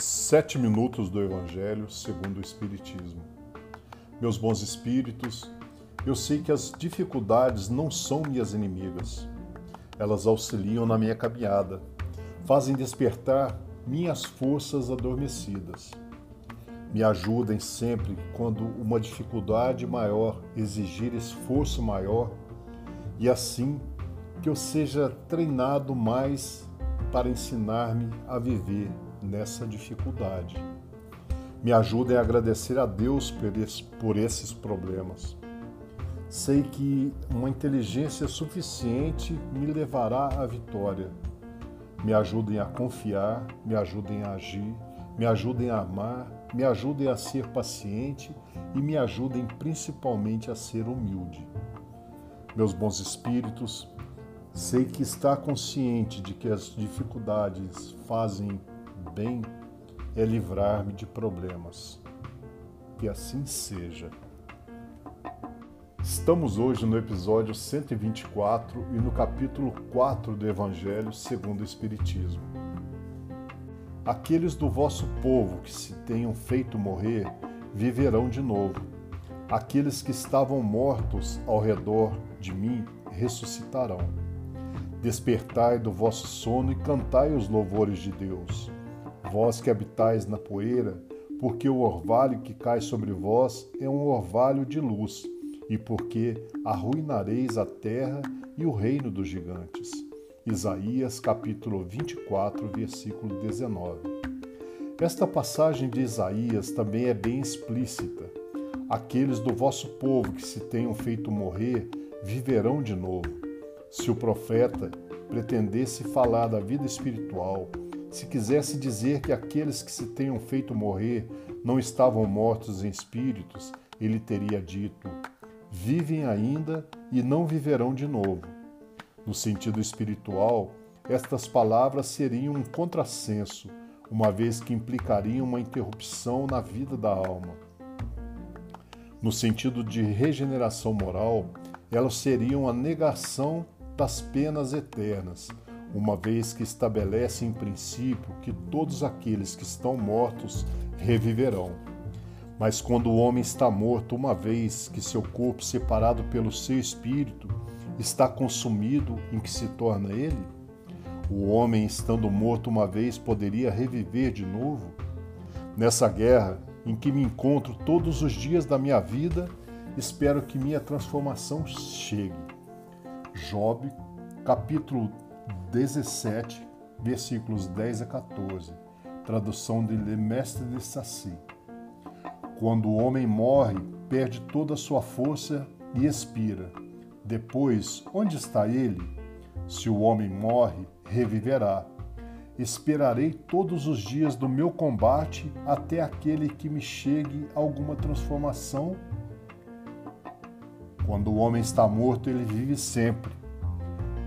Sete minutos do Evangelho segundo o Espiritismo. Meus bons espíritos, eu sei que as dificuldades não são minhas inimigas. Elas auxiliam na minha caminhada, fazem despertar minhas forças adormecidas. Me ajudem sempre quando uma dificuldade maior exigir esforço maior e assim que eu seja treinado mais para ensinar-me a viver nessa dificuldade. Me ajudem a agradecer a Deus por esses problemas. Sei que uma inteligência suficiente me levará à vitória. Me ajudem a confiar, me ajudem a agir, me ajudem a amar, me ajudem a ser paciente e me ajudem principalmente a ser humilde. Meus bons espíritos, sei que estar consciente de que as dificuldades fazem bem é livrar-me de problemas. Que assim seja. Estamos hoje no episódio 124 e no capítulo 4 do Evangelho segundo o Espiritismo. Aqueles do vosso povo que se tenham feito morrer viverão de novo. Aqueles que estavam mortos ao redor de mim ressuscitarão. Despertai do vosso sono e cantai os louvores de Deus vós que habitais na poeira, porque o orvalho que cai sobre vós é um orvalho de luz, e porque arruinareis a terra e o reino dos gigantes. Isaías capítulo 24, versículo 19. Esta passagem de Isaías também é bem explícita. Aqueles do vosso povo que se tenham feito morrer viverão de novo. Se o profeta pretendesse falar da vida espiritual, se quisesse dizer que aqueles que se tenham feito morrer não estavam mortos em espíritos, ele teria dito: vivem ainda e não viverão de novo. No sentido espiritual, estas palavras seriam um contrassenso, uma vez que implicariam uma interrupção na vida da alma. No sentido de regeneração moral, elas seriam a negação das penas eternas, uma vez que estabelece em princípio que todos aqueles que estão mortos reviverão. Mas quando o homem está morto, uma vez que seu corpo, separado pelo seu espírito, está consumido, em que se torna ele? O homem, estando morto uma vez, poderia reviver de novo? Nessa guerra, em que me encontro todos os dias da minha vida, espero que minha transformação chegue. Job, capítulo 17, versículos 10 a 14, tradução de Le Mestre de Saci. Quando o homem morre, perde toda a sua força e expira. Depois, onde está ele? Se o homem morre, reviverá. Esperarei todos os dias do meu combate até aquele que me chegue alguma transformação. Quando o homem está morto, ele vive sempre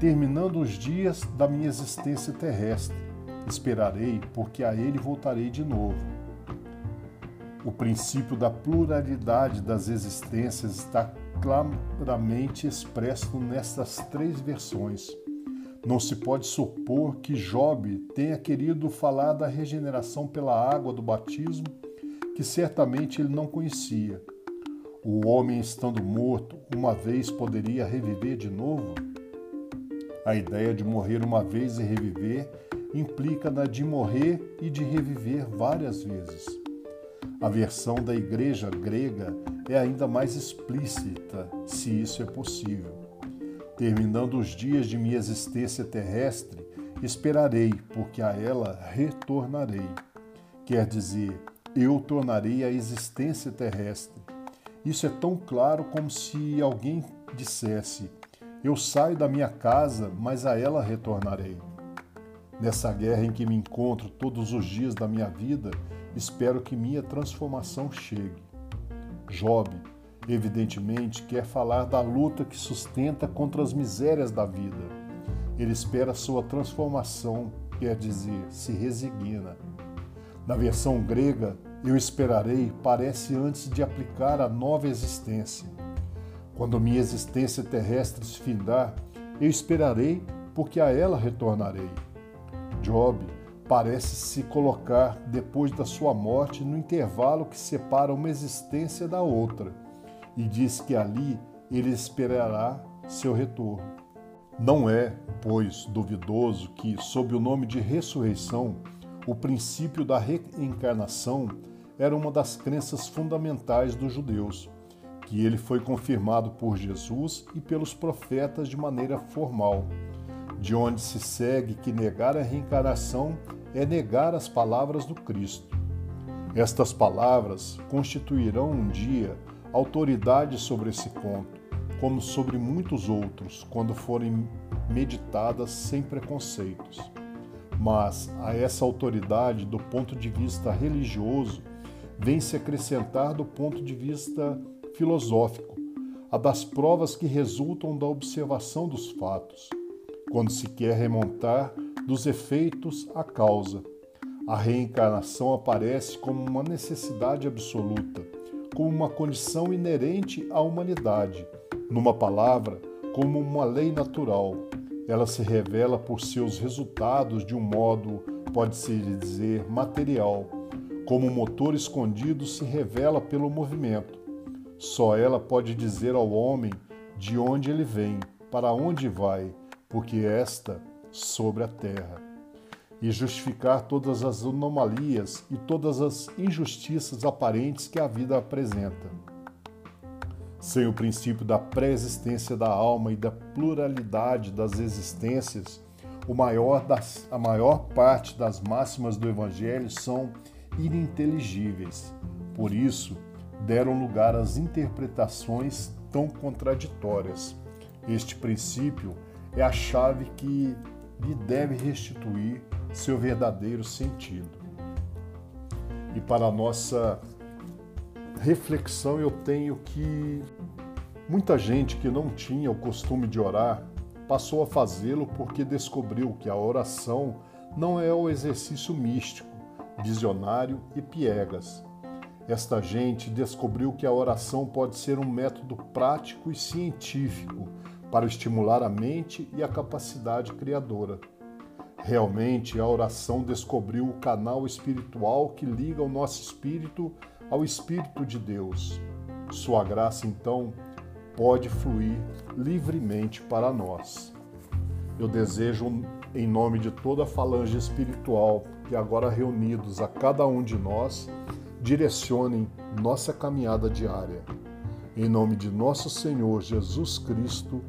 terminando os dias da minha existência terrestre. Esperarei, porque a ele voltarei de novo. O princípio da pluralidade das existências está claramente expresso nestas três versões. Não se pode supor que Job tenha querido falar da regeneração pela água do batismo, que certamente ele não conhecia. O homem, estando morto, uma vez poderia reviver de novo? A ideia de morrer uma vez e reviver implica na de morrer e de reviver várias vezes. A versão da igreja grega é ainda mais explícita, se isso é possível. Terminando os dias de minha existência terrestre, esperarei, porque a ela retornarei. Quer dizer, eu tornarei a existência terrestre. Isso é tão claro como se alguém dissesse: eu saio da minha casa, mas a ela retornarei. Nessa guerra em que me encontro todos os dias da minha vida, espero que minha transformação chegue. Job, evidentemente, quer falar da luta que sustenta contra as misérias da vida. Ele espera sua transformação, quer dizer, se resigna. Na versão grega, eu esperarei parece antes de aplicar a nova existência. Quando minha existência terrestre se findar, eu esperarei, porque a ela retornarei. Job, parece se colocar depois da sua morte no intervalo que separa uma existência da outra, e diz que ali ele esperará seu retorno. Não é, pois, duvidoso que, sob o nome de ressurreição, o princípio da reencarnação era uma das crenças fundamentais dos judeus, que ele foi confirmado por Jesus e pelos profetas de maneira formal, de onde se segue que negar a reencarnação é negar as palavras do Cristo. Estas palavras constituirão um dia autoridade sobre esse ponto, como sobre muitos outros, quando forem meditadas sem preconceitos. Mas a essa autoridade, do ponto de vista religioso, vem se acrescentar do ponto de vista filosófico, a das provas que resultam da observação dos fatos, quando se quer remontar dos efeitos à causa. A reencarnação aparece como uma necessidade absoluta, como uma condição inerente à humanidade, numa palavra, como uma lei natural. Ela se revela por seus resultados de um modo, pode-se dizer, material, como um motor escondido se revela pelo movimento. Só ela pode dizer ao homem de onde ele vem, para onde vai, porque esta sobre a terra, e justificar todas as anomalias e todas as injustiças aparentes que a vida apresenta. Sem o princípio da pré-existência da alma e da pluralidade das existências, maior das, a maior parte das máximas do Evangelho são ininteligíveis. Por isso, deram lugar às interpretações tão contraditórias. Este princípio é a chave que lhe deve restituir seu verdadeiro sentido. E para nossa reflexão, eu tenho que muita gente que não tinha o costume de orar passou a fazê-lo porque descobriu que a oração não é o exercício místico, visionário e piegas. Esta gente descobriu que a oração pode ser um método prático e científico para estimular a mente e a capacidade criadora. Realmente, a oração descobriu o canal espiritual que liga o nosso espírito ao Espírito de Deus. Sua graça, então, pode fluir livremente para nós. Eu desejo, em nome de toda a falange espiritual que agora reunidos a cada um de nós, direcionem nossa caminhada diária. Em nome de nosso Senhor Jesus Cristo,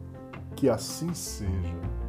que assim seja.